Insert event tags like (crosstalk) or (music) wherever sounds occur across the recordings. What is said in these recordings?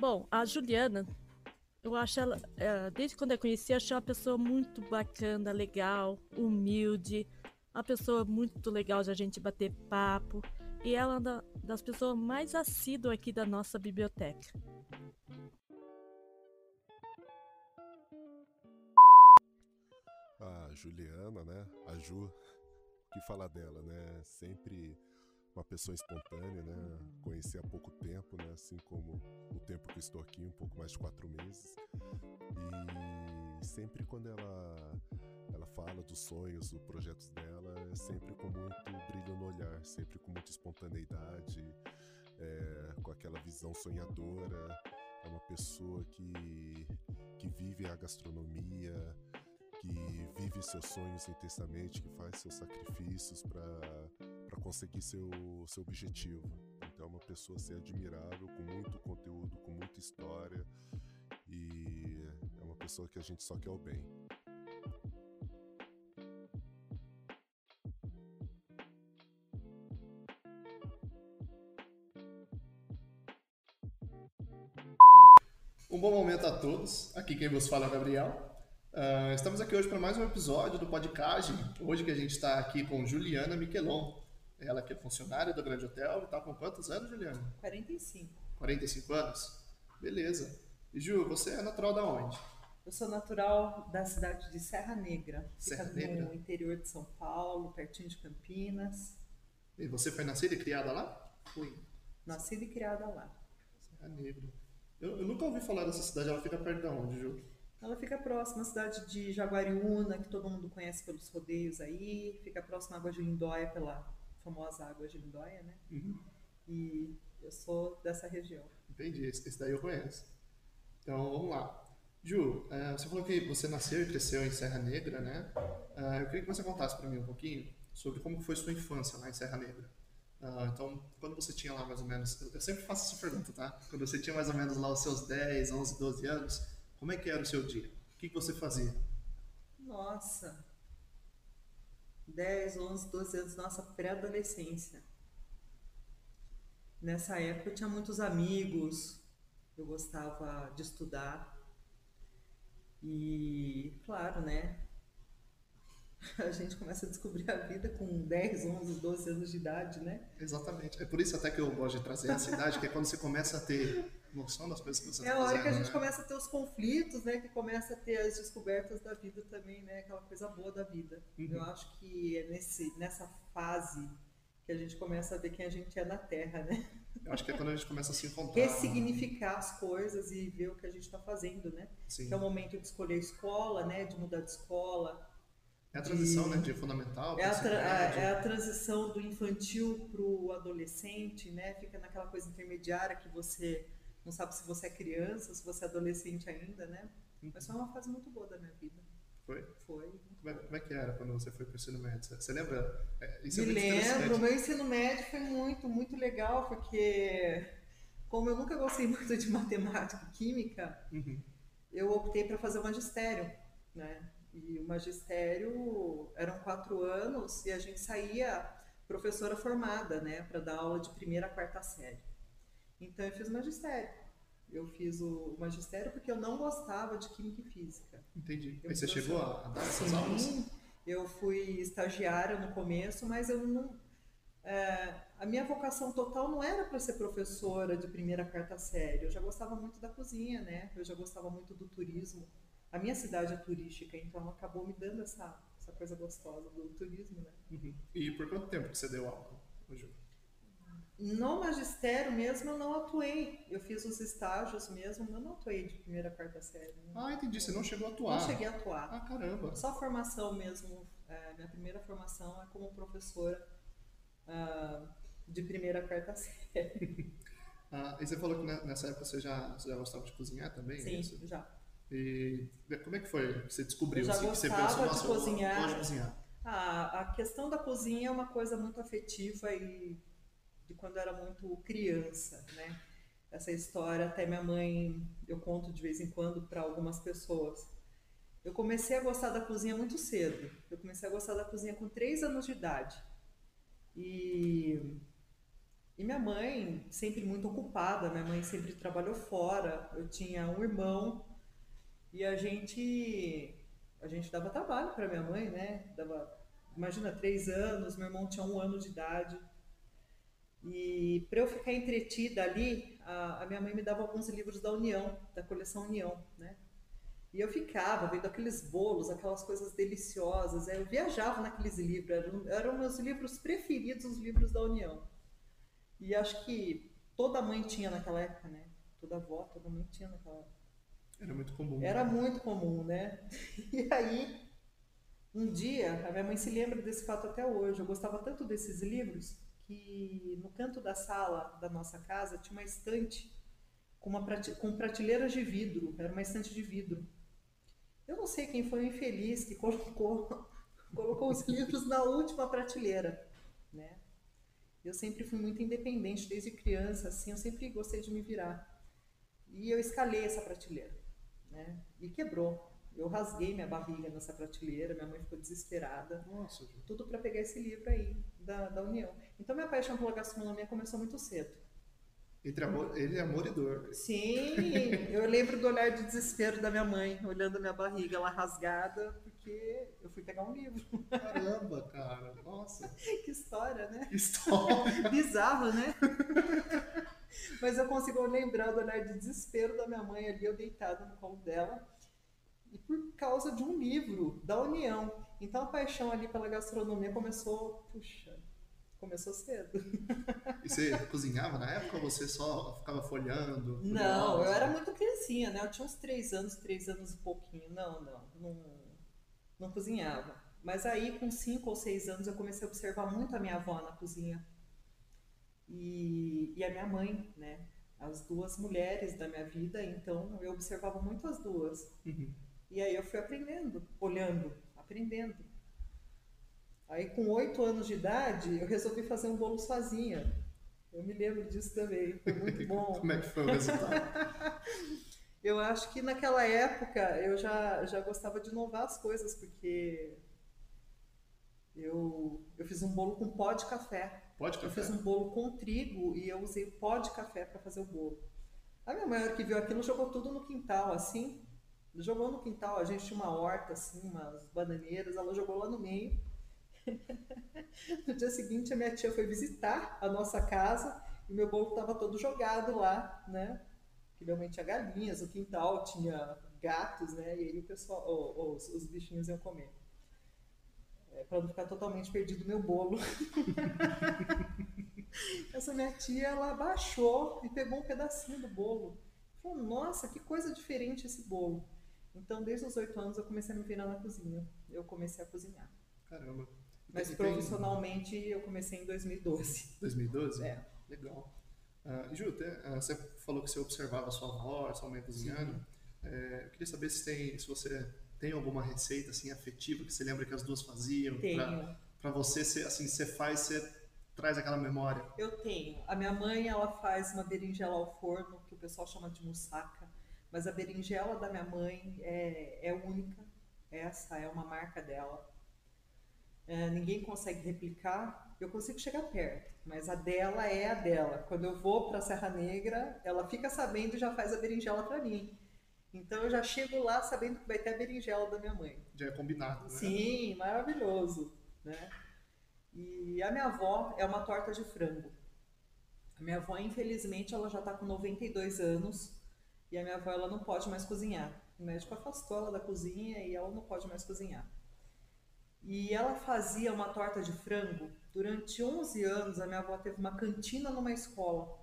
Bom, a Juliana, eu acho ela, é, desde quando eu conheci, achei uma pessoa muito bacana, legal, humilde, uma pessoa muito legal de a gente bater papo. E ela é uma das pessoas mais assíduas aqui da nossa biblioteca. A Juliana, né? A Ju, que fala dela, né? Sempre uma pessoa espontânea, né? Conheci há pouco tempo, né? Assim como o tempo que estou aqui, um pouco mais de quatro meses. E sempre quando ela ela fala dos sonhos, dos projetos dela, é sempre com muito brilho no olhar, sempre com muita espontaneidade, é, com aquela visão sonhadora. É uma pessoa que, que vive a gastronomia, que vive seus sonhos intensamente, que faz seus sacrifícios para conseguir seu, seu objetivo. Então é uma pessoa assim, admirável, com muito conteúdo, com muita história e é uma pessoa que a gente só quer o bem. Um bom momento a todos. Aqui quem vos fala é o Gabriel. Uh, estamos aqui hoje para mais um episódio do podcast. Hoje que a gente está aqui com Juliana Miquelon. Ela que é funcionária do Grande Hotel. Está com quantos anos, Juliana? 45. 45 anos? Beleza. E Ju, você é natural da onde? Eu sou natural da cidade de Serra Negra. Serra Fica Negra? no interior de São Paulo, pertinho de Campinas. E você foi nascida e criada lá? Fui nascida e criada lá. Serra Negra. Eu, eu nunca ouvi falar dessa cidade. Ela fica perto de onde, Ju? Ela fica próxima à cidade de Jaguariúna, que todo mundo conhece pelos rodeios aí. Fica próxima à Água de Lindóia, pela famosa Água de Lindóia, né? Uhum. E eu sou dessa região. Entendi, esse, daí eu conheço. Então vamos lá. Ju, eh, você falou que você nasceu e cresceu em Serra Negra, né? Eh, eu queria que você contasse para mim um pouquinho sobre como foi sua infância lá em Serra Negra. Ah, então, quando você tinha lá mais ou menos. Eu sempre faço essa pergunta, tá? Quando você tinha mais ou menos lá os seus 10, 11, 12 anos, como é que era o seu dia? O que você fazia? Nossa! 10, 11, 12 anos, nossa pré-adolescência. Nessa época eu tinha muitos amigos, eu gostava de estudar. E, claro, né? (laughs) A gente começa a descobrir a vida com 10, 11, 12 anos de idade, né? Exatamente. É por isso até que eu gosto de trazer essa idade, que é quando você começa a ter noção das coisas que você É a está hora fazendo. que a gente né? começa a ter os conflitos, né? Que começa a ter as descobertas da vida também, né? Aquela coisa boa da vida. Uhum. Eu acho que é nesse, nessa fase que a gente começa a ver quem a gente é na Terra, né? Eu acho que é quando a gente começa a se encontrar. Ressignificar as coisas e ver o que a gente está fazendo, né? Sim. Que é o momento de escolher escola, né? De mudar de escola. É a transição, de- né? De fundamental. É a, tra- médio. é a transição do infantil para o adolescente, né? Fica naquela coisa intermediária que você não sabe se você é criança, se você é adolescente ainda, né? Mas foi uma fase muito boa da minha vida. Foi? Foi. Como é, como é que era quando você foi para o ensino médio? Você- lembra? É, é Me lembro, interessante. meu ensino médio foi muito, muito legal, porque como eu nunca gostei (laughs) muito de matemática e química, Uhum. eu optei para fazer o magistério, né? E o magistério eram quatro anos e a gente saía professora formada, né? Para dar aula de primeira a quarta série. Então eu fiz magistério. Eu fiz o magistério porque eu não gostava de química e física. Entendi. Eu Aí você chegou a, a dar essas aulas? Eu fui estagiária no começo, mas eu não. é, a minha vocação total não era para ser professora de primeira a quarta série. Eu já gostava muito da cozinha, né? Eu já gostava muito do turismo. A minha cidade é turística, então acabou me dando essa, essa coisa gostosa do turismo, né? Uhum. E por quanto tempo que você deu aula, Ju? No magistério mesmo eu não atuei. Eu fiz os estágios mesmo, mas eu não atuei de primeira a quarta série. né? Ah, entendi. Você não chegou a atuar. Não cheguei a atuar. Ah, caramba. Só formação mesmo. é, minha primeira formação é como professora ah, de primeira a quarta (laughs) série. Ah, e você falou que ne- nessa época você já, você já gostava de cozinhar também? é Sim, isso? já. E como é que foi? Você descobriu Eu já assim, que você pensou, de cozinhar. gosto de cozinhar. Ah, a questão da cozinha é uma coisa muito afetiva e de quando eu era muito criança, né? Essa história até minha mãe eu conto de vez em quando para algumas pessoas. Eu comecei a gostar da cozinha muito cedo. Eu comecei a gostar da cozinha com três anos de idade. E E minha mãe, sempre muito ocupada, minha mãe sempre trabalhou fora. Eu tinha um irmão e a gente a gente dava trabalho para minha mãe, né? Dava, imagina, três anos, meu irmão tinha um ano de idade. E para eu ficar entretida ali, a, a, minha mãe me dava alguns livros da União, da coleção União, né? E eu ficava vendo aqueles bolos, aquelas coisas deliciosas. Eu viajava naqueles livros, eram, eram meus livros preferidos, os livros da União. E acho que toda mãe tinha naquela época, né? Toda avó, toda mãe tinha naquela época. Era muito comum. Era né? muito comum, né? (laughs) E aí, um dia, a minha mãe se lembra desse fato até hoje. Eu gostava tanto desses livros que no canto da sala da nossa casa tinha uma estante com, uma prate... com prateleiras de vidro. Era uma estante de vidro. Eu não sei quem foi o infeliz que colocou, (laughs) colocou os livros na última prateleira, né? Eu sempre fui muito independente desde criança, assim, eu sempre gostei de me virar. E eu escalei essa prateleira, né? E quebrou. Eu rasguei minha barriga nessa prateleira, minha mãe ficou desesperada. Nossa, tudo para pegar esse livro aí da, da União. Então minha paixão pela gastronomia começou muito cedo. Entre amor, ele é amor e dor. Sim, eu lembro do olhar de desespero da minha mãe, olhando minha barriga, ela rasgada, porque eu fui pegar um livro. Caramba, cara, nossa. (laughs) que história, né? Que história. (laughs) Bizarro, né? Mas eu consigo lembrar do olhar de desespero da minha mãe ali, eu deitada no colo dela, e por causa de um livro da União. Então a paixão ali pela gastronomia começou, puxa, Começou cedo. (laughs) E você cozinhava na época ou você só ficava folhando? Não, eu era muito criancinha, né? Eu tinha uns três anos, três anos e pouquinho. Não, não, não, não cozinhava. Mas aí, com cinco ou seis anos, eu comecei a observar muito a minha avó na cozinha. E, e a minha mãe, né? As duas mulheres da minha vida, então eu observava muito as duas. Uhum. E aí eu fui aprendendo, olhando, aprendendo. Aí, com oito anos de idade, eu resolvi fazer um bolo sozinha. Eu me lembro disso também, foi muito (laughs) bom. Como é que foi o resultado? (laughs) eu acho que naquela época eu já, já gostava de inovar as coisas, porque eu, eu fiz um bolo com pó de café. Pó de café? Eu fiz um bolo com trigo e eu usei pó de café para fazer o bolo. A minha mãe, que viu aquilo, jogou tudo no quintal, assim. Jogou no quintal, a gente tinha uma horta, assim, umas bananeiras, ela jogou lá no meio. (laughs) no dia seguinte, a minha tia foi visitar a nossa casa e meu bolo estava todo jogado lá, né? Que mãe tinha galinhas, o quintal tinha gatos, né? E aí o pessoal, oh, oh, os, os, bichinhos iam comer. É, para não ficar totalmente perdido meu bolo. (laughs) Essa minha tia, ela baixou e pegou um pedacinho do bolo. Falou, nossa, que coisa diferente esse bolo. Então, desde os oito anos, eu comecei a me virar na cozinha. Eu comecei a cozinhar. Caramba. Mas profissionalmente eu comecei em 2012. 2012? É. Legal. Uh, Ju, uh, você falou que você observava a sua avó, sua mãe cozinhando. É, eu queria saber se, tem, se você tem alguma receita assim afetiva que você lembra que as duas faziam. Tenho. Para você, você, assim, você faz, você traz aquela memória. Eu tenho. A minha mãe, ela faz uma berinjela ao forno, que o pessoal chama de moussaka. Mas a berinjela da minha mãe é, é única. Essa é uma marca dela é, ninguém consegue replicar, eu consigo chegar perto, mas a dela é a dela. Quando eu vou para a Serra Negra, ela fica sabendo e já faz a berinjela para mim. Então eu já chego lá sabendo que vai ter a berinjela da minha mãe. Já é combinado, né? Sim, maravilhoso, né? E a minha avó é uma torta de frango. A minha avó, infelizmente, ela já está com 92 anos e a minha avó ela não pode mais cozinhar. O médico afastou ela da cozinha e ela não pode mais cozinhar. E ela fazia uma torta de frango. Durante 11 anos, a minha avó teve uma cantina numa escola.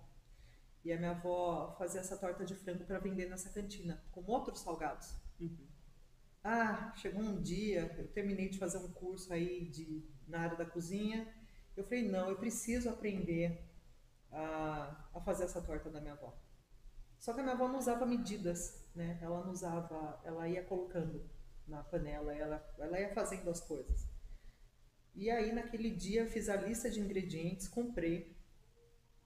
E a minha avó fazia essa torta de frango para vender nessa cantina, com outros salgados. Uhum. Ah, chegou um dia, eu terminei de fazer um curso aí de, na área da cozinha. Eu falei, não, eu preciso aprender a, a fazer essa torta da minha avó. Só que a minha avó não usava medidas, né? Ela não usava, ela ia colocando na panela, ela, ela ia fazendo as coisas. E aí, naquele dia, fiz a lista de ingredientes, comprei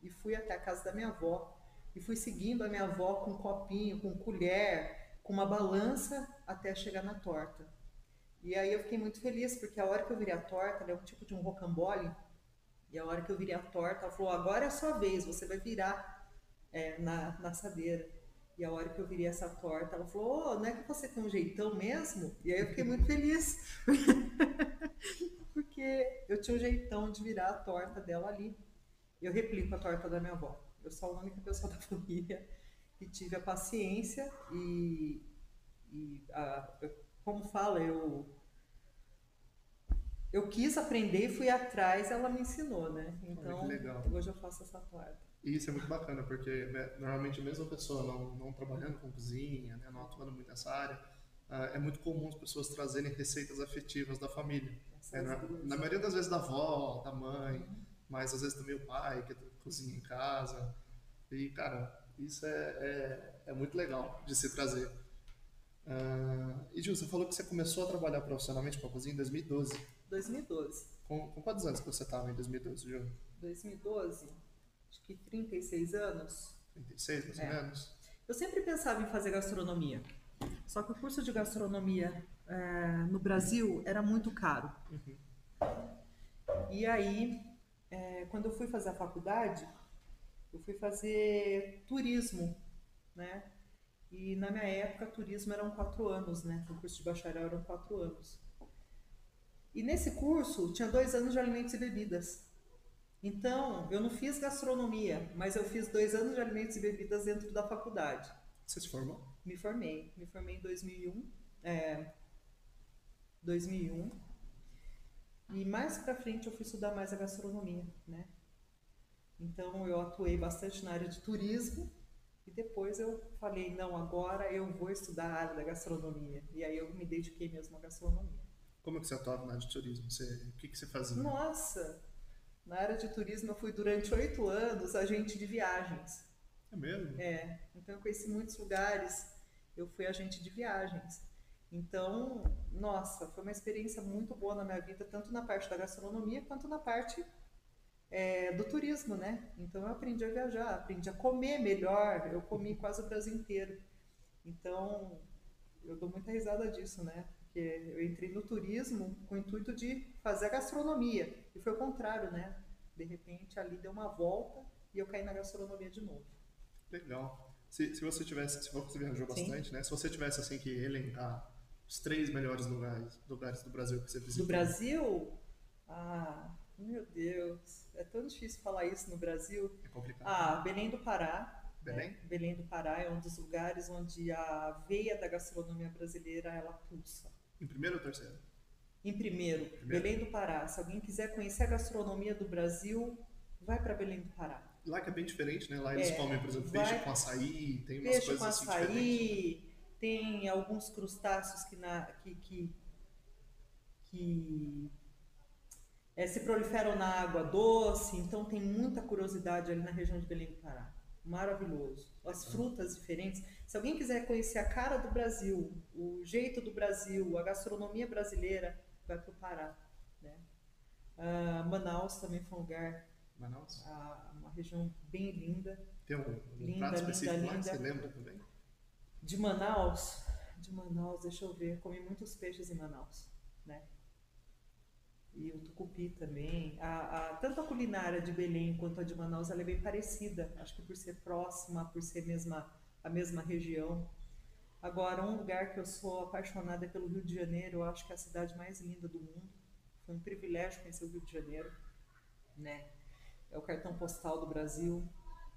e fui até a casa da minha avó. E fui seguindo a minha avó com um copinho, com colher, com uma balança até chegar na torta. E aí eu fiquei muito feliz, porque a hora que eu virei a torta, ela é um tipo de um rocambole, E a hora que eu virei a torta, ela falou: agora é a sua vez, você vai virar é, na, na assadeira. E a hora que eu virei essa torta, ela falou: oh, não é que você tem um jeitão mesmo? E aí eu fiquei muito feliz. (laughs) Porque eu tinha um jeitão de virar a torta dela ali. Eu replico a torta da minha avó. Eu sou a única pessoa (laughs) da família que tive a paciência e, e a, como fala, eu eu quis aprender e fui atrás, ela me ensinou, né? Então, hoje eu faço essa torta. E isso é muito bacana, porque né, normalmente a mesma pessoa não, não trabalhando com cozinha, né, não atuando muito nessa área, uh, é muito comum as pessoas trazerem receitas afetivas da família. É, na, na, maioria das vezes da avó, da mãe, uhum. mas às vezes também o pai que cozinha em casa. E, cara, isso é, é, é muito legal de se trazer. Uh, e, Gil, você falou que você começou a trabalhar profissionalmente com a cozinha em 2012. 2012. Com, com quantos anos que você estava em 2012, Gil? 2012? Acho que 36 anos. 36, mais é. ou menos? Eu sempre pensava em fazer gastronomia. Só que o curso de gastronomia é, no Brasil era muito caro. Uhum. E aí, é, quando eu fui fazer a faculdade, eu fui fazer turismo, né? E na minha época, turismo eram quatro anos, né? O curso de bacharel eram quatro anos. E nesse curso tinha dois anos de alimentos e bebidas. Então, eu não fiz gastronomia, mas eu fiz dois anos de alimentos e bebidas dentro da faculdade. Você se formou? Me formei. Me formei em 2001. É, 2001. E mais para frente eu fui estudar mais a gastronomia, né? Então eu atuei bastante na área de turismo e depois eu falei, não, agora eu vou estudar a área da gastronomia. E aí eu me dediquei mesmo à gastronomia. Como é que você atuava na área de turismo? Você, o que, que você fazia? Nossa! Na área de turismo eu fui durante oito anos agente de viagens. É mesmo? É. Então eu conheci muitos lugares. Eu fui agente de viagens. Então, nossa, foi uma experiência muito boa na minha vida, tanto na parte da gastronomia quanto na parte é, do turismo, né? Então eu aprendi a viajar, aprendi a comer melhor, eu comi quase o Brasil inteiro. Então, eu dou muita risada disso, né? Porque eu entrei no turismo com o intuito de fazer a gastronomia, e foi o contrário, né? De repente ali deu uma volta e eu caí na gastronomia de novo. Legal. Se, se você tivesse, se você viajou bastante, Sim. né? Se você tivesse assim que elencar os três melhores lugares, lugares do Brasil que você visitou. Do Brasil? Ah, meu Deus, é tão difícil falar isso no Brasil. É complicado. Ah, Belém do Pará. Belém? Né? Belém do Pará é um dos lugares onde a veia da gastronomia brasileira ela pulsa. Em primeiro ou terceiro? Em primeiro, primeiro, Belém do Pará. Se alguém quiser conhecer a gastronomia do Brasil, vai para Belém do Pará. Lá que é bem diferente, né? Lá eles é, comem, por exemplo, peixe com açaí, tem umas peixe coisas com assim açaí, tem alguns crustáceos que, na, que, que, que é, se proliferam na água doce, então tem muita curiosidade ali na região de Belém do Pará. Maravilhoso. As frutas diferentes. Se alguém quiser conhecer a cara do Brasil, o jeito do Brasil, a gastronomia brasileira, vai para o Pará. Né? Ah, Manaus também foi um lugar. Manaus? Ah, uma região bem linda. Tem um, um linda, prato específico linda, lá linda. que você lembra também? De Manaus, de Manaus, deixa eu ver, comi muitos peixes em Manaus, né? E o tucupi também. A, a, tanto a culinária de Belém quanto a de Manaus ela é bem parecida, acho que por ser próxima, por ser mesma, a mesma região. Agora, um lugar que eu sou apaixonada é pelo Rio de Janeiro, eu acho que é a cidade mais linda do mundo. Foi um privilégio conhecer o Rio de Janeiro, né? É o cartão postal do Brasil.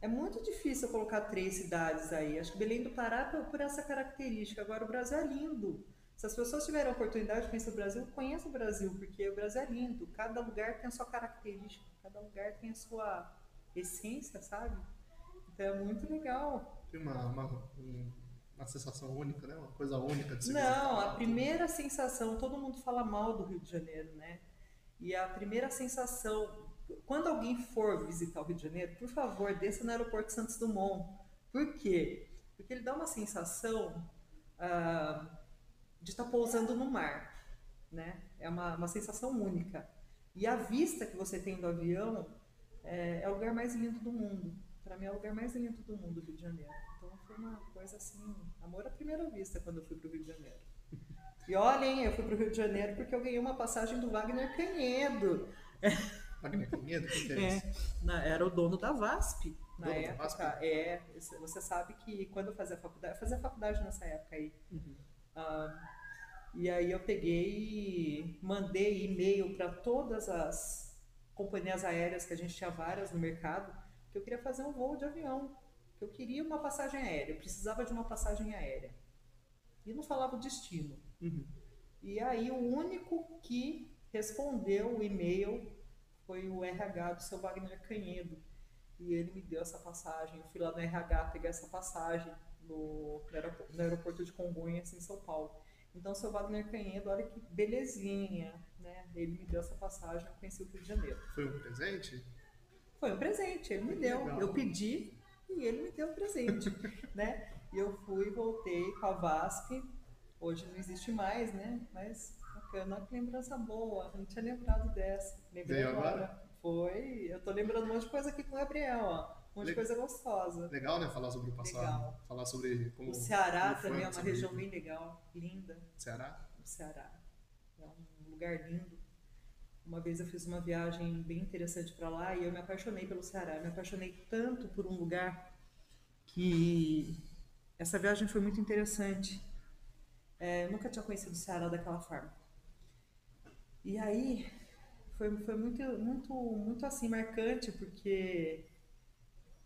É muito difícil colocar três cidades aí. Acho que Belém do Pará por, por essa característica. Agora, o Brasil é lindo. Se as pessoas tiverem a oportunidade de conhecer o Brasil, conheça o Brasil, porque o Brasil é lindo. Cada lugar tem a sua característica, cada lugar tem a sua essência, sabe? Então é muito legal. Uma, uma, uma sensação única, né? Uma coisa única de se Não, a primeira sensação, todo mundo fala mal do Rio de Janeiro, né? E a primeira sensação quando alguém for visitar o Rio de Janeiro, por favor, desça no aeroporto Santos Dumont. Por quê? Porque ele dá uma sensação ah, de estar pousando no mar. Né? É uma, uma sensação única. E a vista que você tem do avião é, é o lugar mais lindo do mundo. Para mim é o lugar mais lindo do mundo, o Rio de Janeiro. Então foi uma coisa assim, amor à primeira vista quando eu fui para o Rio de Janeiro. E olhem, eu fui para o Rio de Janeiro porque eu ganhei uma passagem do Wagner Canhedo. Wagner? Quem que é, É, era o dono da VASP na Dono época. VASP? É, você sabe que quando eu fazia faculdade, eu fazia faculdade nessa época aí. Uhum. Ah, e aí eu peguei e mandei e-mail para todas as companhias aéreas, que a gente tinha várias no mercado, que eu queria fazer um voo de avião, que eu queria uma passagem aérea, eu precisava de uma passagem aérea. E não falava o destino. Uhum. E aí o único que respondeu o e-mail foi o RH do seu Wagner Canhedo. E ele me deu essa passagem. Eu fui lá no RH pegar essa passagem no, no aeroporto, no aeroporto de Congonhas, em São Paulo. Então, o seu Wagner Canhedo, olha que belezinha, né? Ele me deu essa passagem, eu conheci o Rio de Janeiro. Foi um presente? Foi um presente, ele me deu. Legal. Eu pedi e ele me deu um presente, (laughs) né? E eu fui, voltei com a VASP. Hoje não existe mais, né? Mas bacana, que lembrança boa. Não tinha lembrado dessa. Lembrei Veio agora. agora? Foi. Eu tô lembrando um monte de coisa aqui com o Gabriel, ó. Um monte de Le- coisa gostosa. Legal, né? Falar sobre o passado. Legal. Falar sobre como. O Ceará como também é uma região bem legal, linda. Ceará? o Ceará. É um lugar lindo. Uma vez eu fiz uma viagem bem interessante para lá e eu me apaixonei pelo Ceará. Eu me apaixonei tanto por um lugar que essa viagem foi muito interessante. É, eu nunca tinha conhecido o Ceará daquela forma. E aí foi, foi muito, muito, muito assim marcante porque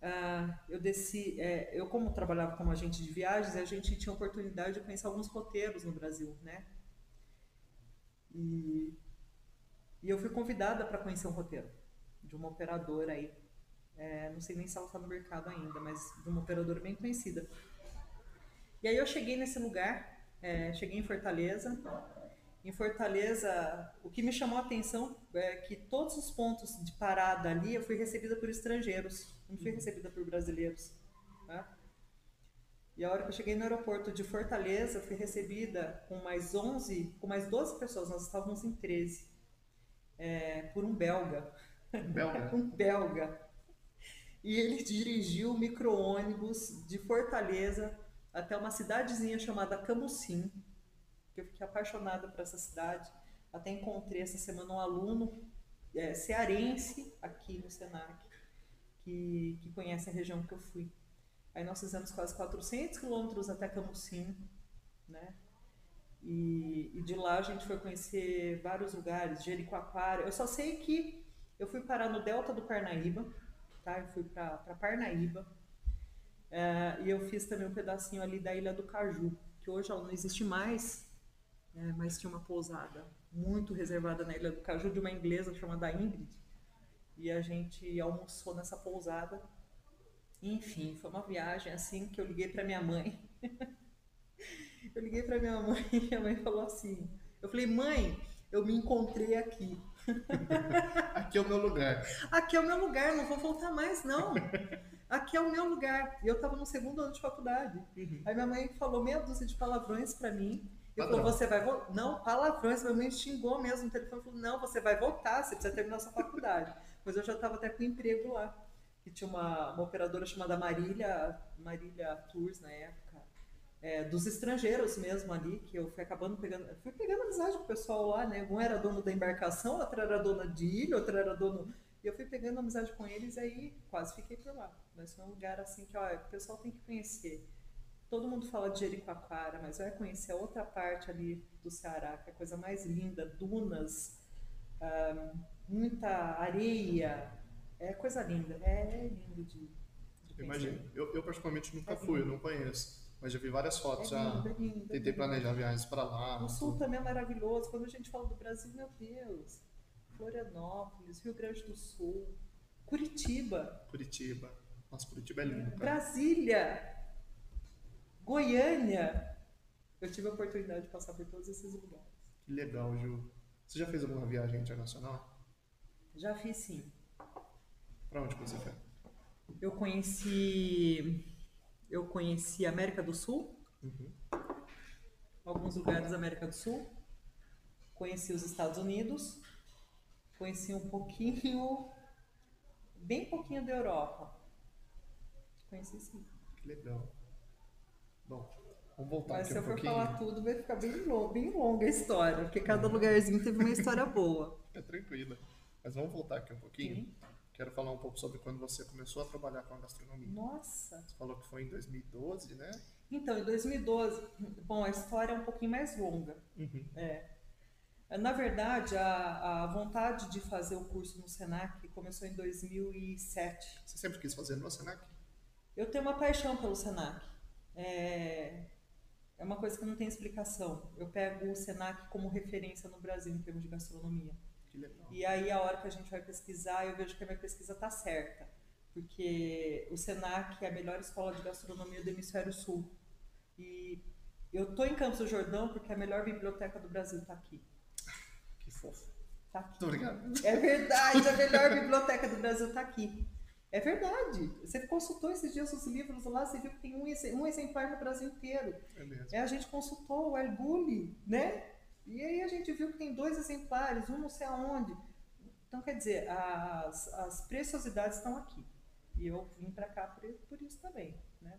ah, eu desci, é, eu como trabalhava como agente de viagens, a gente tinha oportunidade de conhecer alguns roteiros no Brasil, né? E, e eu fui convidada para conhecer um roteiro de uma operadora aí. É, não sei nem se ela está no mercado ainda, mas de uma operadora bem conhecida. E aí eu cheguei nesse lugar, é, cheguei em Fortaleza. Em Fortaleza, o que me chamou a atenção é que todos os pontos de parada ali eu fui recebida por estrangeiros, não fui recebida por brasileiros. Tá? E a hora que eu cheguei no aeroporto de Fortaleza, eu fui recebida com mais 11, com mais 12 pessoas, nós estávamos em 13, é, por um belga. Belga. (laughs) um belga. E ele dirigiu o micro-ônibus de Fortaleza até uma cidadezinha chamada Camusim, que eu fiquei apaixonada por essa cidade. Até encontrei essa semana um aluno é, cearense aqui no Senac, que, que conhece a região que eu fui. Aí nós fizemos quase 400 quilômetros até Camusim, né? E, e de lá a gente foi conhecer vários lugares, Jericoacoara. Eu só sei que eu fui parar no Delta do Parnaíba, tá? Eu fui para Parnaíba. É, e eu fiz também um pedacinho ali da Ilha do Caju, que hoje não existe mais, né? mas tinha uma pousada muito reservada na Ilha do Caju de uma inglesa chamada Ingrid. E a gente almoçou nessa pousada. Enfim, foi uma viagem assim que eu liguei para minha mãe. (laughs) eu liguei para minha mãe e (laughs) minha mãe falou assim: Eu falei, mãe, eu me encontrei aqui. (laughs) Aqui é o meu lugar. Aqui é o meu lugar, não vou voltar mais, não. Aqui é o meu lugar. E eu estava no segundo ano de faculdade. Uhum. Aí minha mãe falou meia dúzia de palavrões para mim. E Padrão. falou, você vai voltar. Não, palavrões, minha mãe xingou mesmo no telefone. Falou, não, você vai voltar, você precisa terminar sua faculdade. Mas eu já estava até com emprego lá. Que tinha uma, uma operadora chamada Marília, Marília Tours na época. É, dos estrangeiros mesmo ali, que eu fui acabando pegando. Fui pegando amizade com o pessoal lá, né? Um era dono da embarcação, outro era dona de ilha, outro era dono. E eu fui pegando amizade com eles e aí quase fiquei por lá. Mas foi um lugar assim que, ó, o pessoal tem que conhecer. Todo mundo fala de Jericoacoara, mas vai conhecer a outra parte ali do Ceará, que é a coisa mais linda, dunas, muita areia, é coisa linda, é lindo de, de. Imagino. Eu, eu particularmente nunca É fui, eu não conheço. Mas já vi várias É fotos, já lindo, é lindo, é tentei lindo. planejar viagens para lá. O sul tudo. também é maravilhoso. Quando a gente fala do Brasil, meu Deus, Florianópolis, Rio Grande do Sul, Curitiba, Curitiba. Nossa, Curitiba é lindo, cara. Brasília, Goiânia. Eu tive a oportunidade de passar por todos esses lugares. Que legal, Ju. Você já fez alguma viagem internacional? Já fiz sim. Pra onde você foi? Eu conheci. Eu conheci a América do Sul, Uhum. alguns lugares da América do Sul. Conheci os Estados Unidos. Conheci um pouquinho, bem pouquinho da Europa. Conheci sim. Que legal. Bom, vamos voltar Mas aqui se um eu for pouquinho. falar tudo, vai ficar bem, longo, bem longa a história, porque cada lugarzinho teve uma história boa. É (laughs) tranquila. Mas vamos voltar aqui um pouquinho. Sim. Quero falar um pouco sobre quando você começou a trabalhar com a gastronomia. Nossa! Você falou que foi em 2012, né? Então, em 2012, bom, a história é um pouquinho mais longa. Uhum. É. Na verdade, a, a vontade de fazer o curso no Senac começou em 2007. Você sempre quis fazer no Senac? Eu tenho uma paixão pelo Senac. É, é uma coisa que não tem explicação. Eu pego o Senac como referência no Brasil em termos de gastronomia. E aí, a hora que a gente vai pesquisar, eu vejo que a minha pesquisa está certa. Porque o Senac é a melhor escola de gastronomia do Hemisfério Sul. E eu tô em Campos do Jordão porque a melhor biblioteca do Brasil está aqui. Que fofo. Tá aqui. Muito obrigado. É verdade, a melhor biblioteca do Brasil está aqui. É verdade. Você consultou esses dias os livros lá, você viu que tem um, exemplar no Brasil inteiro. É mesmo. É, a gente consultou o Elbuli, né? E aí a gente viu que tem dois exemplares, um não sei aonde. Então, quer dizer, as, as preciosidades estão aqui. E eu vim para cá por, por isso também, né?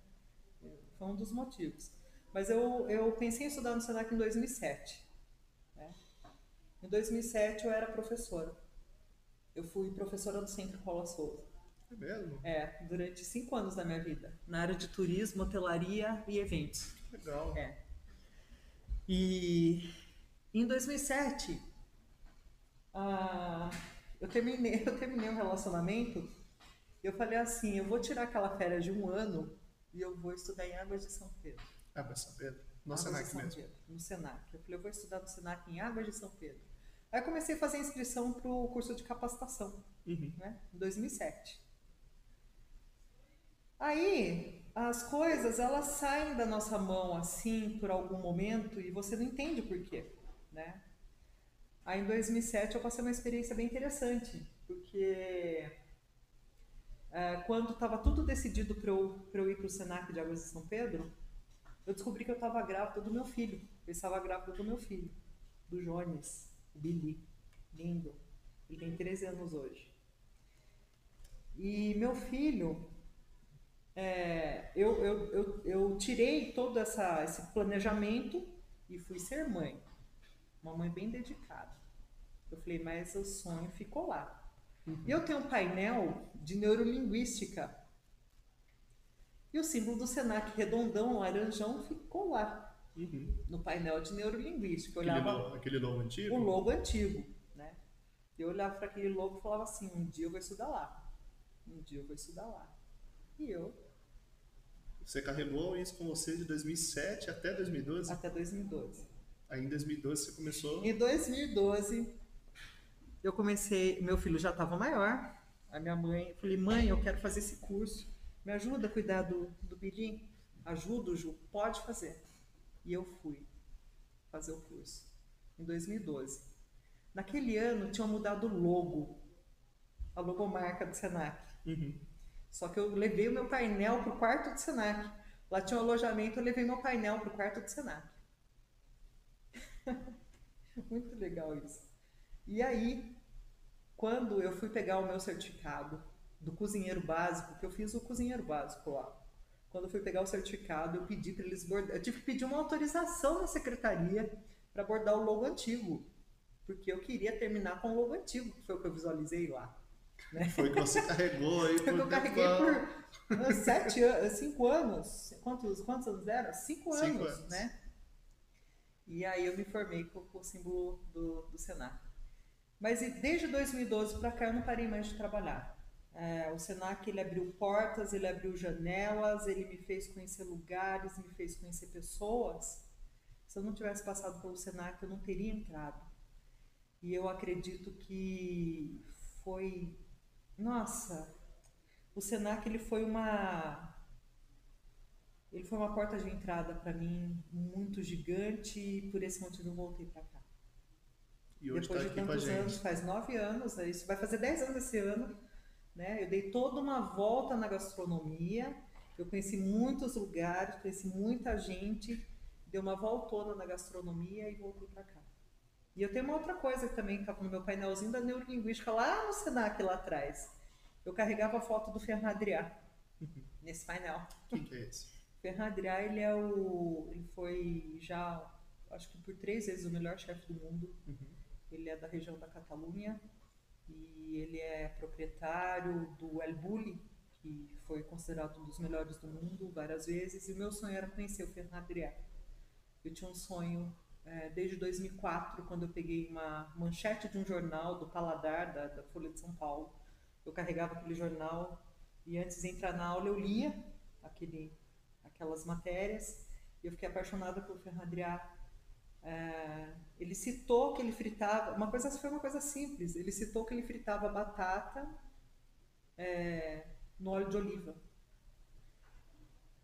Foi um dos motivos. Mas eu, eu pensei em estudar no Senac em 2007. Né? Em 2007 eu era professora. Eu fui professora do Centro Paula Souza. É mesmo? É, durante cinco anos da minha vida. Na área de turismo, hotelaria e eventos. Legal. É. E em 2007, ah, eu, terminei, (laughs) eu terminei um relacionamento eu falei assim, eu vou tirar aquela férias de um ano e eu vou estudar em Águas de São Pedro. Águas de São Pedro? No Águas Senac mesmo? Pedro, no Senac. Eu falei, eu vou estudar no Senac em Águas de São Pedro. Aí comecei a fazer inscrição para o curso de capacitação, uhum. né, em 2007. Aí as coisas elas saem da nossa mão assim por algum momento e você não entende por quê, né? Aí em 2007 eu passei uma experiência bem interessante, porque é, quando estava tudo decidido para eu, eu ir para o Senac de Águas de São Pedro, eu descobri que eu estava grávida do meu filho. Eu estava grávida do meu filho, do Jones, o Billy, lindo. Ele tem 13 anos hoje. E meu filho, é, eu, eu, eu, eu, tirei todo essa, esse planejamento e fui ser mãe. Uma mãe bem dedicada. Eu falei, mas o sonho ficou lá. Uhum. Eu tenho um painel de neurolinguística. E o símbolo do Senac redondão, laranjão, ficou lá. Uhum. No painel de neurolinguística. Eu aquele, logo, aquele logo antigo? O logo antigo. Né? Eu olhava para aquele logo e falava assim: um dia eu vou estudar lá. Um dia eu vou estudar lá. E eu. Você carregou isso com você de 2007 até 2012? Até 2012. Aí em 2012 você começou? Em 2012 eu comecei, meu filho já estava maior, a minha mãe, falei, mãe, eu quero fazer esse curso, me ajuda a cuidar do, do Bilim? Ajuda, Ju, pode fazer. E eu fui fazer o curso, em 2012. Naquele ano tinha mudado o logo, a logomarca do Senac. Uhum. Só que eu levei o meu painel para o quarto do Senac. Lá tinha um alojamento, eu levei meu painel para o quarto do Senac. (laughs) Muito legal isso. E aí, quando eu fui pegar o meu certificado do cozinheiro básico, que eu fiz o cozinheiro básico lá, quando eu fui pegar o certificado, eu pedi para eles bordar, eu tive que pedir uma autorização na secretaria para bordar o logo antigo, porque eu queria terminar com o logo antigo, que foi o que eu visualizei lá. Né? Foi que você carregou aí (laughs) Foi que eu carreguei por (laughs) sete anos, cinco anos. Quantos, quantos anos era? Cinco, cinco anos, anos, né? E aí eu me formei com, com o símbolo do, do Senac. Mas desde 2012 para cá eu não parei mais de trabalhar. É, o Senac ele abriu portas, ele abriu janelas, ele me fez conhecer lugares, me fez conhecer pessoas. Se eu não tivesse passado pelo Senac, eu não teria entrado. E eu acredito que foi, nossa, o Senac ele foi uma ele foi uma porta de entrada para mim muito gigante e por esse motivo eu voltei para cá. E hoje Depois tá de tantos anos, faz nove anos, né? isso vai fazer dez anos esse ano, né? Eu dei toda uma volta na gastronomia, eu conheci muitos lugares, conheci muita gente, dei uma voltona na gastronomia e voltei para cá. E eu tenho uma outra coisa também que estava no meu painelzinho da neurolinguística lá no Senac, lá atrás. Eu carregava a foto do Fernandriá (laughs) nesse painel. Quem que é esse? Fernandriá, ele é o, ele foi já, acho que por três vezes o melhor chefe do mundo. Uhum ele é da região da Catalunha e ele é proprietário do El Bulli, que foi considerado um dos melhores do mundo várias vezes, e o meu sonho era conhecer o Adrià. Eu tinha um sonho é, desde 2004, quando eu peguei uma manchete de um jornal do Paladar, da, da Folha de São Paulo. Eu carregava aquele jornal e antes de entrar na aula eu lia aquele, aquelas matérias e eu fiquei apaixonada pelo Fernand Adrià. É, ele citou que ele fritava, uma coisa foi uma coisa simples, ele citou que ele fritava batata é, no óleo de oliva.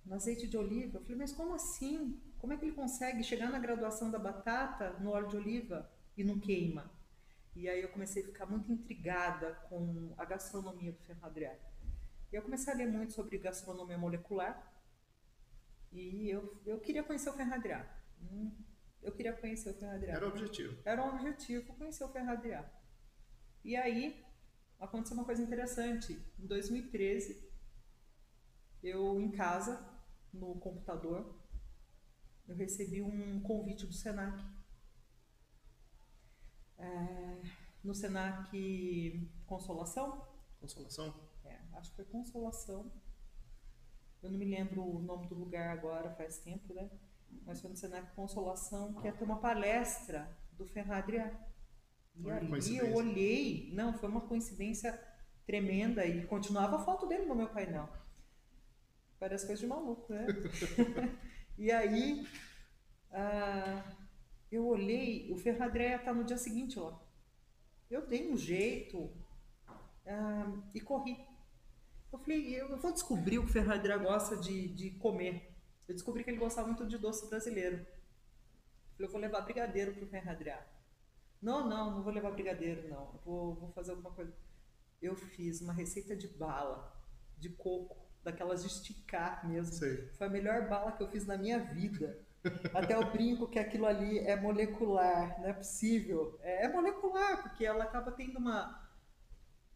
No azeite de oliva. Eu falei, mas como assim? Como é que ele consegue chegar na graduação da batata no óleo de oliva e não queima? E aí eu comecei a ficar muito intrigada com a gastronomia do Ferro Adrià. E eu comecei a ler muito sobre gastronomia molecular e eu, eu queria conhecer o Ferro Adrià. Hum, eu queria conhecer o Ferro Adrià. Era o objetivo. Era o objetivo, conhecer o Ferro Adrià. E aí aconteceu uma coisa interessante. Em 2013, eu em casa, no computador, eu recebi um convite do Senac. É, no Senac Consolação? Consolação? É, acho que foi Consolação. Eu não me lembro o nome do lugar agora, faz tempo, né? Mas foi no Senac Consolação, que ia ter uma palestra do Ferradria. E ali eu olhei, não, foi uma coincidência tremenda e continuava a foto dele no meu painel. Parece coisa de maluco, né? (laughs) E aí ah, eu olhei, o Ferradréia está no dia seguinte lá. Eu dei um jeito ah, e corri. Eu falei, eu vou descobrir o que o Ferradréia gosta de, de comer. Eu descobri que ele gostava muito de doce brasileiro. Eu falei, eu vou levar brigadeiro para o Ferradréia. Não, não, não vou levar brigadeiro, não. Eu vou, vou fazer alguma coisa. Eu fiz uma receita de bala de coco daquelas de esticar mesmo. Sei. Foi a melhor bala que eu fiz na minha vida. Até eu brinco que aquilo ali é molecular, não é possível. É, é molecular, porque ela acaba tendo uma.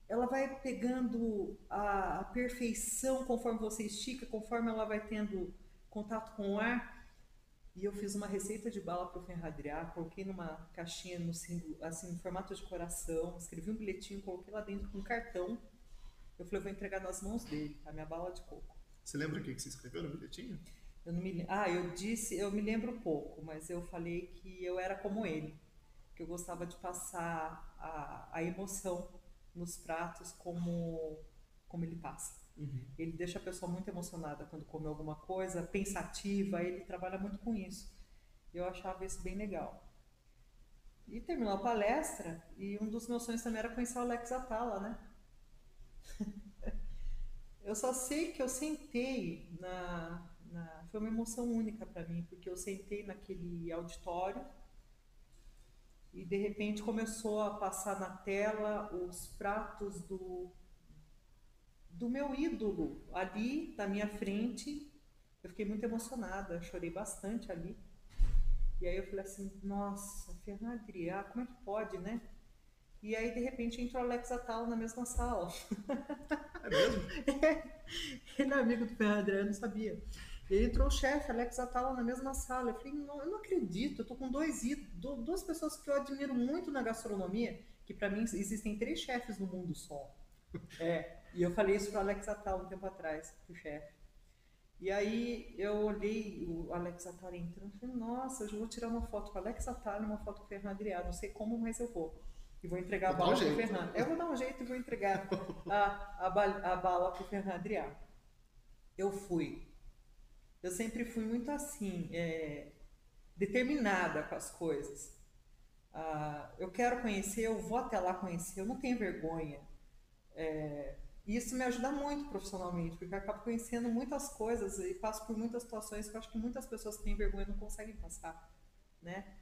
Ela vai pegando a, a perfeição conforme você estica, conforme ela vai tendo contato com o ar. E eu fiz uma receita de bala para o Ferradriá, coloquei numa caixinha no símbolo, assim, no formato de coração, escrevi um bilhetinho, coloquei lá dentro com um cartão eu falei, eu vou entregar nas mãos dele, a minha bala de coco. Você lembra o que você escreveu no bilhetinho? Eu não me, ah, eu disse, eu me lembro pouco, mas eu falei que eu era como ele, que eu gostava de passar a, a emoção nos pratos como, como ele passa. Uhum. Ele deixa a pessoa muito emocionada quando come alguma coisa, pensativa, ele trabalha muito com isso. Eu achava isso bem legal. E terminou a palestra, e um dos meus sonhos também era conhecer o Alex Atala, né? (laughs) eu só sei que eu sentei na, na foi uma emoção única para mim, porque eu sentei naquele auditório e de repente começou a passar na tela os pratos do do meu ídolo ali na minha frente. Eu fiquei muito emocionada, chorei bastante ali. E aí eu falei assim, nossa, Fernanda Adriá, como é que pode, né? E aí, de repente, entrou o Alex Atala na mesma sala. É mesmo? (laughs) é. Ele é amigo do Fernando eu não sabia. E aí entrou o chefe, Alex Atala, na mesma sala. Eu falei, não, eu não acredito, eu tô com dois duas pessoas que eu admiro muito na gastronomia, que para mim existem três chefes no mundo só. (laughs) É, e eu falei isso pro Alex Atala um tempo atrás, pro chefe. E aí eu olhei o Alex Atala entrando e falei, nossa, eu vou tirar uma foto com o Alex Atala e uma foto com o Fernando Adriano, não sei como, mas eu vou e vou entregar vou a bala para o Fernando. Eu vou dar um jeito e vou entregar a, a, a bala para o Fernando Adriano. Eu fui. Eu sempre fui muito assim, é, determinada com as coisas. Ah, eu quero conhecer, eu vou até lá conhecer, eu não tenho vergonha. É, e isso me ajuda muito profissionalmente, porque eu acabo conhecendo muitas coisas e passo por muitas situações que eu acho que muitas pessoas que têm vergonha não conseguem passar, né?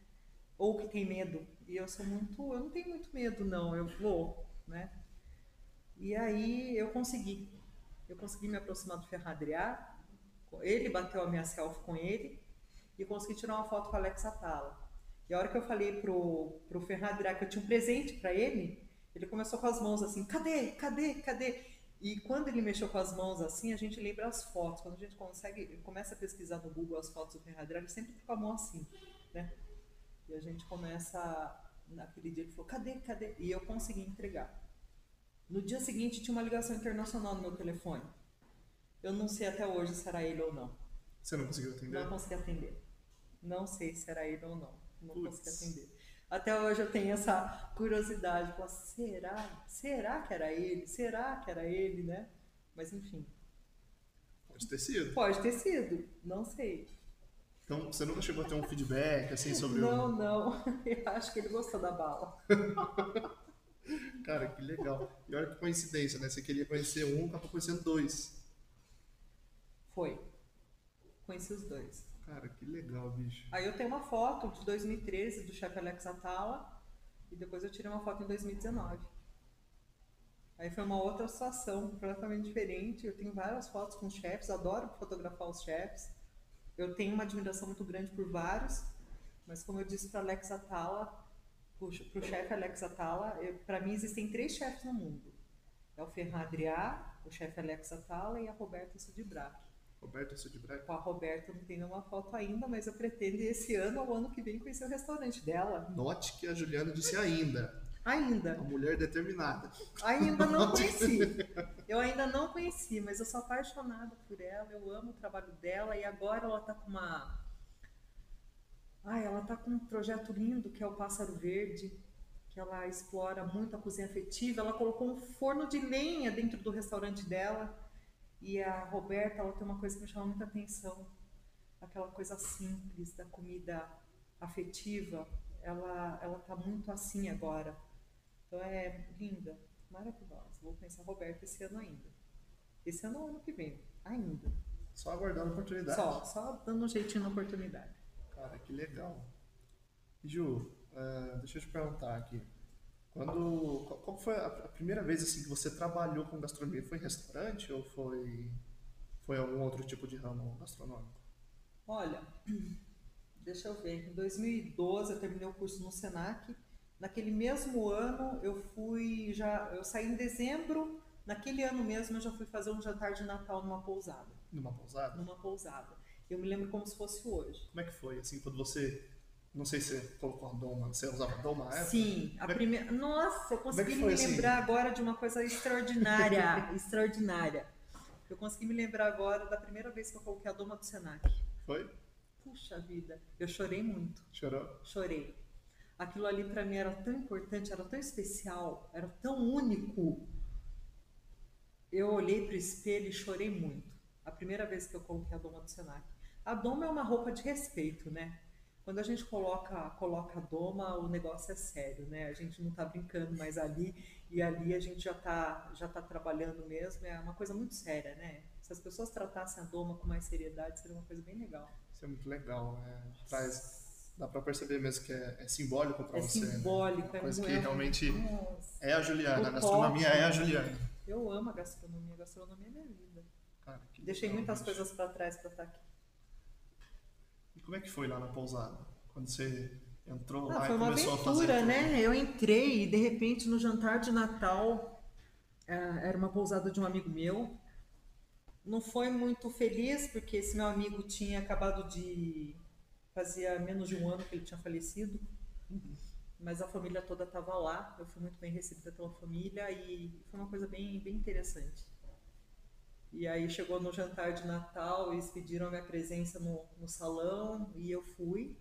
ou que tem medo. E eu sou muito, eu não tenho muito medo não, eu vou, né? E aí eu consegui. Eu consegui me aproximar do Ferradriá, ele bateu a minha selfie com ele e consegui tirar uma foto com o Alex Atala. E a hora que eu falei pro, pro Ferradriá que eu tinha um presente para ele, ele começou com as mãos assim, cadê, cadê, cadê? E quando ele mexeu com as mãos assim, a gente lembra as fotos. Quando a gente consegue, começa a pesquisar no Google as fotos do Ferradriá, ele sempre fica com a mão assim, né? E a gente começa, naquele dia ele falou, cadê, cadê? E eu consegui entregar. No dia seguinte tinha uma ligação internacional no meu telefone. Eu não sei até hoje se era ele ou não. Você não conseguiu atender? Não consegui atender. Não sei se era ele ou não. Não Putz. consegui atender. Até hoje eu tenho essa curiosidade. Falar, será? Será que era ele? Será que era ele, né? Mas enfim. Pode ter sido. Pode ter sido. Não sei. Então, você nunca chegou a ter um feedback, assim, sobre Não, o... não. (laughs) Eu acho que ele gostou da bala. (laughs) Cara, que legal. E olha que coincidência, né? Você queria conhecer um, acabou conhecendo dois. Foi. Conheci os dois. Cara, que legal, bicho. Aí eu tenho uma foto de 2013 do chefe Alex Atala e depois eu tirei uma foto em 2019. Aí foi uma outra situação completamente diferente. Eu tenho várias fotos com chefes, adoro fotografar os chefes. Eu tenho uma admiração muito grande por vários, mas como eu disse para Alex Atala, para o chefe Alex Atala, para mim existem três chefes no mundo. É o Ferran Adrià, o chefe Alex Atala e a Roberta Sudibrac. Roberto Sudbrack. Com a Roberta não tem nenhuma foto ainda, mas eu pretendo esse ano ou ano que vem conhecer o restaurante dela. Note que a Juliana disse ainda. Ainda. Uma mulher determinada. Ainda não conheci. Eu ainda não conheci, mas eu sou apaixonada por ela, eu amo o trabalho dela e agora ela tá com uma. Ai, ela tá com um projeto lindo que é o Pássaro Verde, que ela explora muito a cozinha afetiva. Ela colocou um forno de lenha dentro do restaurante dela. E a Roberta, ela tem uma coisa que me chama muita atenção. Aquela coisa simples da comida afetiva. Ela, ela tá muito assim agora. Então é linda, maravilhosa. Vou a Roberta esse ano ainda. Esse ano ou ano que vem, ainda. Só aguardando a oportunidade. Só, só dando um jeitinho na oportunidade. Cara, que legal. Ju, eh, deixa eu te perguntar aqui. Quando, qual foi a a primeira vez assim que você trabalhou com gastronomia? Foi em restaurante ou foi foi algum outro tipo de ramo gastronômico? Olha, deixa eu ver. Em 2012 eu terminei o curso no Senac. Naquele mesmo ano eu fui já, eu saí em dezembro. Naquele ano mesmo eu já fui fazer um jantar de Natal numa pousada, Numa pousada? numa pousada. Eu me lembro como se fosse hoje. Como é que foi assim quando você não sei se você colocou a doma, você usava a doma na época? Sim, a é- primeira. Nossa, eu consegui que me assim? lembrar agora de uma coisa extraordinária, (laughs) extraordinária. Eu consegui me lembrar agora da primeira vez que eu coloquei a doma do Senac. Foi? Puxa vida, eu chorei muito. Chorou? chorei. Aquilo ali para mim era tão importante, era tão especial, era tão único. Eu olhei para o espelho e chorei muito. A primeira vez que eu coloquei a doma do Senac. A doma é uma roupa de respeito, né? Quando a gente coloca, coloca a doma, o negócio é sério, né? A gente não está brincando mais ali e ali a gente já está já tá trabalhando mesmo. É uma coisa muito séria, né? Se as pessoas tratassem a doma com mais seriedade, seria uma coisa bem legal. Isso é muito legal, né? Traz, dá pra perceber mesmo que é, é simbólico pra É você. né? simbólico, Uma é coisa que é realmente Nossa. é a Juliana, a gastronomia é a né? Juliana. Eu amo a gastronomia, a gastronomia é minha vida. Cara, Deixei legal, muitas bicho. coisas para trás para estar aqui. Como é que foi lá na pousada? Quando você entrou Ah, lá foi e uma começou a fazer aventura, tudo? né? Eu entrei e de repente no jantar de Natal, ah, era uma pousada de um amigo meu. Não foi muito feliz porque esse meu amigo tinha acabado de fazia menos de um ano que ele tinha falecido. Mas a família toda estava lá, eu fui muito bem recebida pela família e foi uma coisa bem, bem interessante. E aí chegou no jantar de Natal, eles pediram a minha presença no, no salão e eu fui.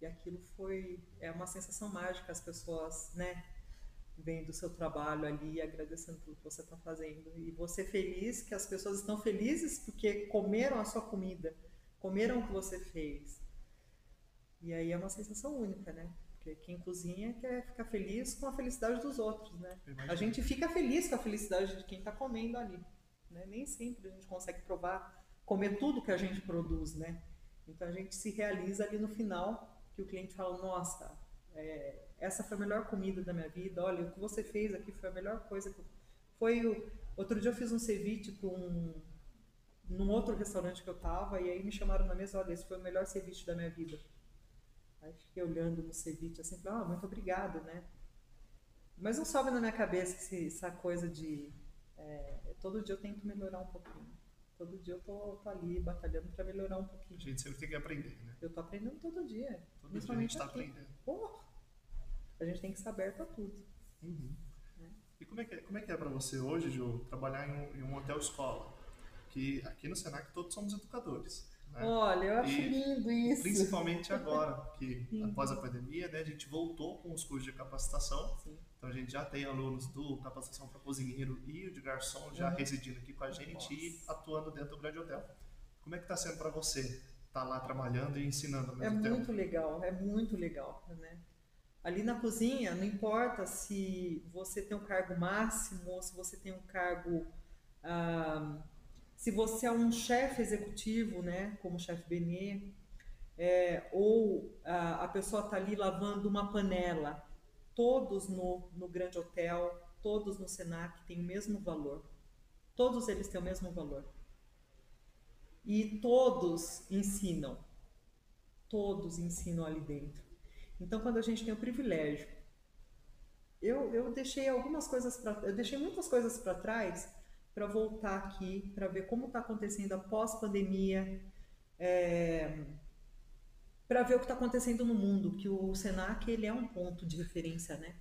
E aquilo foi é uma sensação mágica, as pessoas, né, vendo o seu trabalho ali e agradecendo tudo que você está fazendo. E você feliz que as pessoas estão felizes porque comeram a sua comida, comeram o que você fez. E aí é uma sensação única, né? Porque quem cozinha quer ficar feliz com a felicidade dos outros, né? A gente fica feliz com a felicidade de quem está comendo ali. Né? Nem sempre a gente consegue provar, comer tudo que a gente produz, né? Então a gente se realiza ali no final, que o cliente fala, nossa, é, essa foi a melhor comida da minha vida, olha, o que você fez aqui foi a melhor coisa que. Foi o... Outro dia eu fiz um ceviche para um... num outro restaurante que eu tava, e aí me chamaram na mesa, olha, esse foi o melhor ceviche da minha vida. Aí fiquei olhando no ceviche assim, ah, muito obrigado, né? Mas não sobe na minha cabeça essa coisa de. É, todo dia eu tento melhorar um pouquinho. Todo dia eu tô, tô ali batalhando para melhorar um A pouquinho. gente sempre tem que aprender, né? Eu tô aprendendo todo dia. Todo dia a gente tá aqui. aprendendo. A gente tem que ser aberto a tudo. Uhum. E como é como é que é, como é, que é para você hoje, Ju, trabalhar em um, em um hotel escola? Que aqui no Senac todos somos educadores. Né? Olha, eu acho e, lindo isso. Principalmente agora, que após a pandemia, né, a gente voltou com os cursos de capacitação. Sim. Então a gente já tem alunos do capacitação para cozinheiro e o de garçom já uhum. residindo aqui com a gente Nossa. e atuando dentro do grande hotel. Como é que está sendo para você estar tá lá trabalhando e ensinando ao mesmo é tempo? É muito legal, é muito legal, né? Ali na cozinha, não importa se você tem um cargo máximo ou se você tem um cargo ah, se você é um chefe executivo, né, como o chefe Benê, é, ou a, a pessoa está ali lavando uma panela, todos no, no grande hotel, todos no Senac têm o mesmo valor. Todos eles têm o mesmo valor. E todos ensinam. Todos ensinam ali dentro. Então, quando a gente tem o privilégio, eu, eu deixei algumas coisas para, eu deixei muitas coisas para trás para voltar aqui, para ver como está acontecendo após pandemia, é, para ver o que está acontecendo no mundo, que o Senac ele é um ponto de referência, né?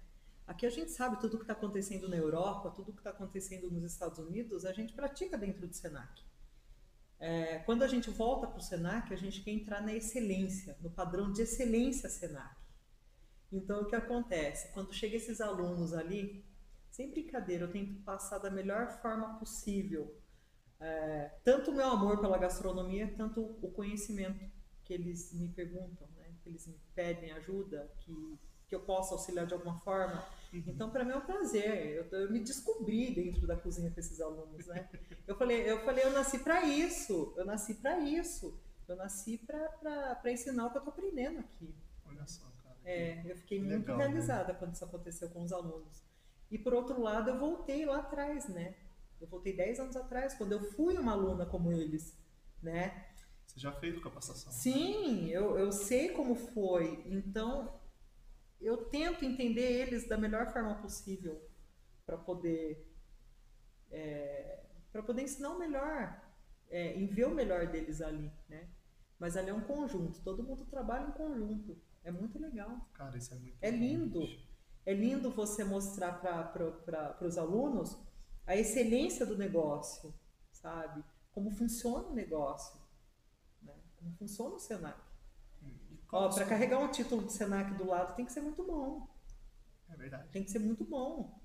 Aqui a gente sabe tudo o que está acontecendo na Europa, tudo o que está acontecendo nos Estados Unidos, a gente pratica dentro do Senac. É, quando a gente volta para o Senac, a gente quer entrar na excelência, no padrão de excelência Senac. Então, o que acontece? Quando chegam esses alunos ali, sem brincadeira, eu tento passar da melhor forma possível é, tanto o meu amor pela gastronomia, tanto o conhecimento que eles me perguntam, né? que eles me pedem ajuda, que, que eu possa auxiliar de alguma forma. Uhum. Então, para mim é um prazer. Eu, eu, me descobri dentro da cozinha com esses alunos, né? Eu falei, eu falei, eu nasci para isso. Eu nasci para isso. Eu nasci para ensinar o que eu estou aprendendo aqui. Olha só, cara. É, eu fiquei muito legal, né? realizada né? quando isso aconteceu com os alunos. E por outro lado, eu voltei lá atrás, né? Eu voltei 10 anos atrás, quando eu fui uma aluna como eles, né? Você já fez capacitação? Sim, eu, eu sei como foi. Então, eu tento entender eles da melhor forma possível para poder é, para poder ensinar o melhor é, e ver o melhor deles ali, né? Mas ali é um conjunto, todo mundo trabalha em conjunto. É muito legal. Cara, isso é muito É lindo. É lindo você mostrar para os alunos a excelência do negócio, sabe? Como funciona o negócio, né? como funciona o Senac. Para carregar um título do Senac do lado tem que ser muito bom. É verdade. Tem que ser muito bom.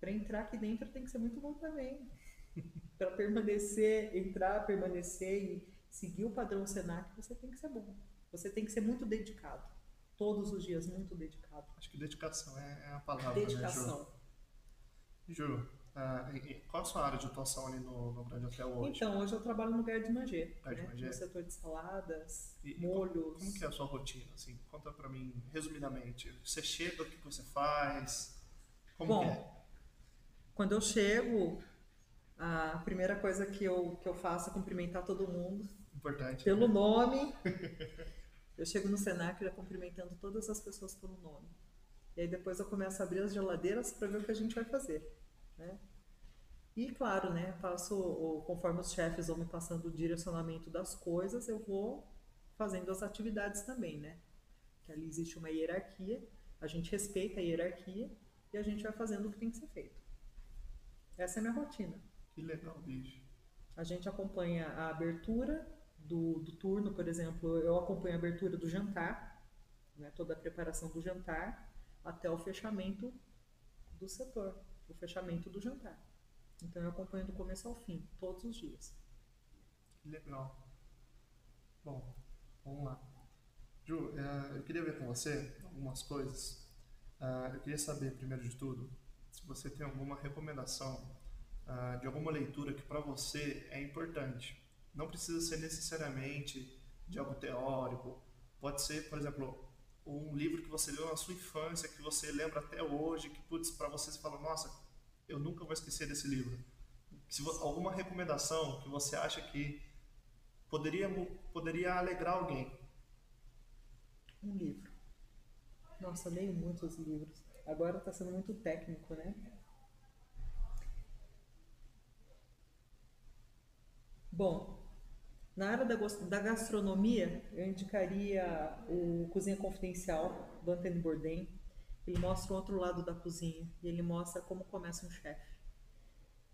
Para entrar aqui dentro tem que ser muito bom também. (laughs) Para permanecer, entrar, permanecer e seguir o padrão Senac, você tem que ser bom. Você tem que ser muito dedicado todos os dias muito dedicado. Acho que dedicação é, é a palavra, dedicação. né, Ju? Ju, uh, qual a sua área de atuação ali no, no Grande Hotel hoje? Então, hoje eu trabalho no Gerd Manger, né? no setor de saladas, e, molhos. Como, como, que é a sua rotina? Assim, conta para mim, resumidamente. Você chega, o que você faz? Como Bom, é? quando eu chego, a primeira coisa que eu, que eu faço é cumprimentar todo mundo. Importante. Pelo né? nome. (laughs) Eu chego no Senac já cumprimentando todas as pessoas pelo nome. E aí depois eu começo a abrir as geladeiras para ver o que a gente vai fazer, né? E claro, né, passo conforme os chefes vão me passando o direcionamento das coisas, eu vou fazendo as atividades também, né? Que ali existe uma hierarquia, a gente respeita a hierarquia e a gente vai fazendo o que tem que ser feito. Essa é a minha rotina. Que legal, bicho. A gente acompanha a abertura, do, do turno, por exemplo, eu acompanho a abertura do jantar, né, toda a preparação do jantar, até o fechamento do setor, o fechamento do jantar. Então eu acompanho do começo ao fim, todos os dias. Legal. Bom, vamos lá. Ju, eh, eu queria ver com você algumas coisas. Ah, eu queria saber, primeiro de tudo, se você tem alguma recomendação ah, de alguma leitura que para você é importante não precisa ser necessariamente de algo teórico. Pode ser, por exemplo, um livro que você leu na sua infância, que você lembra até hoje, que putz, para você você fala, nossa, eu nunca vou esquecer desse livro. Se alguma recomendação que você acha que poderia poderia alegrar alguém. Um livro. Nossa, eu leio muitos livros. Agora está sendo muito técnico, né? Bom, na área da, da gastronomia, eu indicaria o Cozinha Confidencial, do Anthony Bourdain. Ele mostra o outro lado da cozinha e ele mostra como começa um chefe.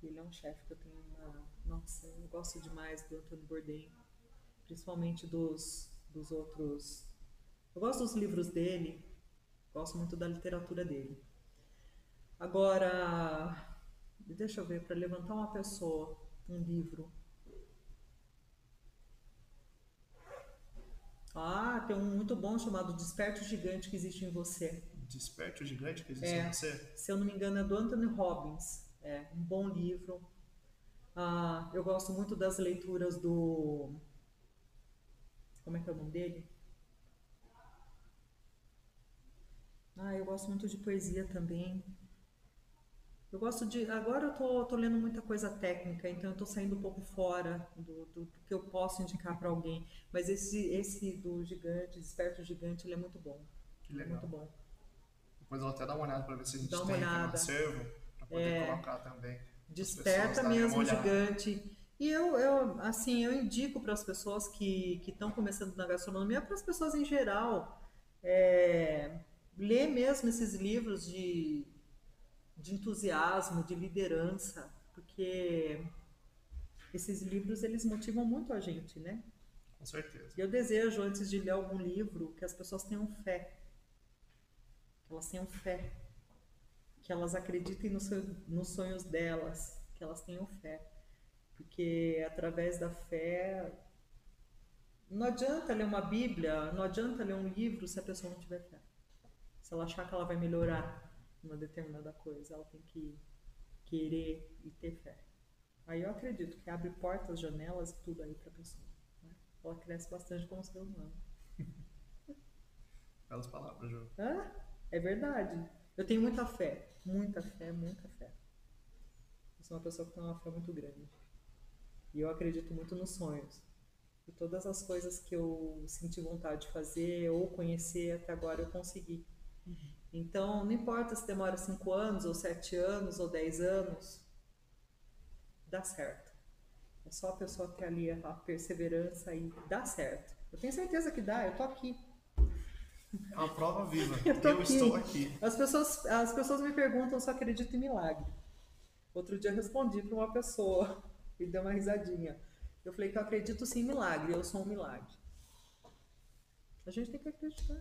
Ele é um chefe que eu tenho uma. Nossa, eu gosto demais do Antônio Bourdain, principalmente dos, dos outros. Eu gosto dos livros dele, gosto muito da literatura dele. Agora, deixa eu ver, para levantar uma pessoa, um livro. Ah, tem um muito bom chamado Desperte o Gigante que existe em você. Desperte o Gigante que existe É. em você? Se eu não me engano, é do Anthony Robbins. É um bom livro. Ah, eu gosto muito das leituras do. Como é que é o nome dele? Ah, eu gosto muito de poesia também. Eu gosto de. Agora eu tô, tô lendo muita coisa técnica, então eu tô saindo um pouco fora do, do, do que eu posso indicar para alguém. Mas esse, esse do gigante, Desperto o Gigante, ele é muito bom. Que é legal. muito bom. Depois eu vou até dar uma olhada para ver se a gente Dá tem aqui no acervo, para poder É. colocar também. Desperta mesmo gigante. E eu, eu, assim, eu indico para as pessoas que estão começando na gastronomia, para as pessoas em geral, é, ler mesmo esses livros de, de entusiasmo, de liderança, porque esses livros eles motivam muito a gente, né? Com certeza. E eu desejo, antes de ler algum livro, que as pessoas tenham fé. Que elas tenham fé. Que elas acreditem no seu- nos sonhos delas. Que elas tenham fé. Porque através da fé. Não adianta ler uma Bíblia, não adianta ler um livro se a pessoa não tiver fé. Se ela achar que ela vai melhorar uma determinada coisa, ela tem que querer e ter fé. Aí eu acredito que abre portas, janelas e tudo aí para a pessoa. né? Ela cresce bastante como ser humano. (laughs) Belas palavras, Ju. Ah, é verdade. Eu tenho muita fé. Muita fé, muita fé. Eu sou uma pessoa que tem uma fé muito grande. E eu acredito muito nos sonhos. E todas as coisas que eu senti vontade de fazer ou conhecer até agora eu consegui. Então, não importa se demora 5 anos, ou 7 anos, ou 10 anos, dá certo. É só a pessoa ter ali a perseverança e dá certo. Eu tenho certeza que dá, eu tô aqui. É uma prova viva. (laughs) Eu eu aqui. estou aqui. As pessoas, as pessoas me perguntam se eu acredito em milagre. Outro dia eu respondi para uma pessoa (laughs) e deu uma risadinha. Eu falei que eu acredito sim em milagre, eu sou um milagre. A gente tem que acreditar.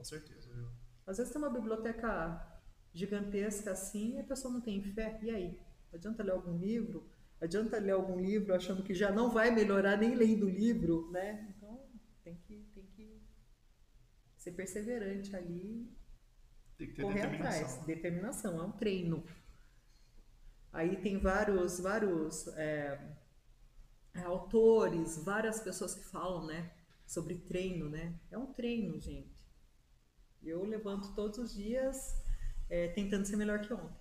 Com certeza, Ju. Às vezes tem uma biblioteca gigantesca assim e a pessoa não tem fé. E aí? Adianta ler algum livro? Adianta ler algum livro achando que já não vai melhorar nem lendo o livro, né? Então tem que, tem que ser perseverante ali Tem que ter correr determinação. atrás. Determinação, é um treino. Aí tem vários, vários é, é, autores, várias pessoas que falam, né, sobre treino, né? É um treino, gente. Eu levanto todos os dias é, tentando ser melhor que ontem.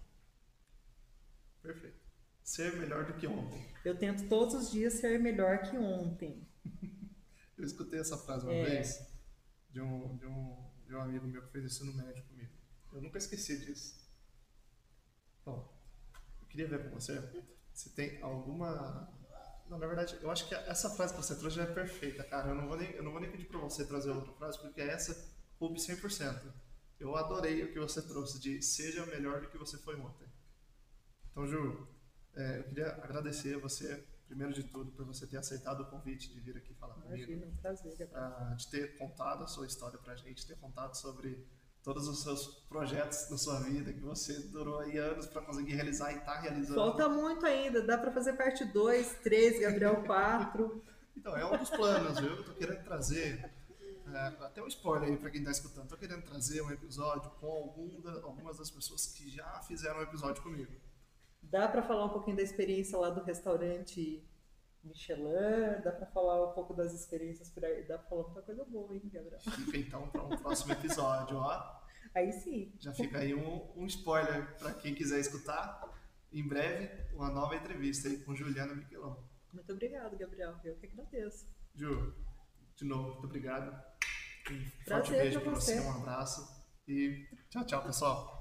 Perfeito. Ser melhor do que ontem. Eu tento todos os dias ser melhor que ontem. (laughs) Eu escutei essa frase uma É. vez de um, de, um, de um amigo meu que fez ensino médio comigo. Eu nunca esqueci disso. Bom, eu queria ver com você se tem alguma. Não, na verdade, eu acho que essa frase que você trouxe já é perfeita, cara. Eu não vou nem, eu não vou nem pedir pra você trazer outra frase, porque essa coube 100%. Eu adorei o que você trouxe de seja melhor do que você foi ontem. Então, Ju, é, eu queria agradecer a você, primeiro de tudo, por você ter aceitado o convite de vir aqui falar comigo Imagina, um prazer. Ah, de ter contado a sua história pra gente, ter contado sobre todos os seus projetos na sua vida, que você durou aí anos para conseguir realizar e tá realizando. Falta muito ainda, dá pra fazer parte 2, 3, Gabriel 4. (laughs) Então, é um dos planos, viu? Eu tô querendo trazer, é, até um spoiler aí pra quem tá escutando, tô querendo trazer um episódio com algum da- algumas das pessoas que já fizeram um episódio comigo. Dá pra falar um pouquinho da experiência lá do restaurante Michelin, dá pra falar um pouco das experiências por aí, dá pra falar muita coisa boa, hein, Gabriel? Fica então para um próximo episódio, ó. Aí sim. Já fica aí um, um spoiler para quem quiser escutar. Em breve, uma nova entrevista aí com Juliana Miquelão. Muito obrigado, Gabriel. Eu que agradeço. Ju, de novo, muito obrigado. Um forte beijo para você. você, um abraço e tchau, tchau, pessoal.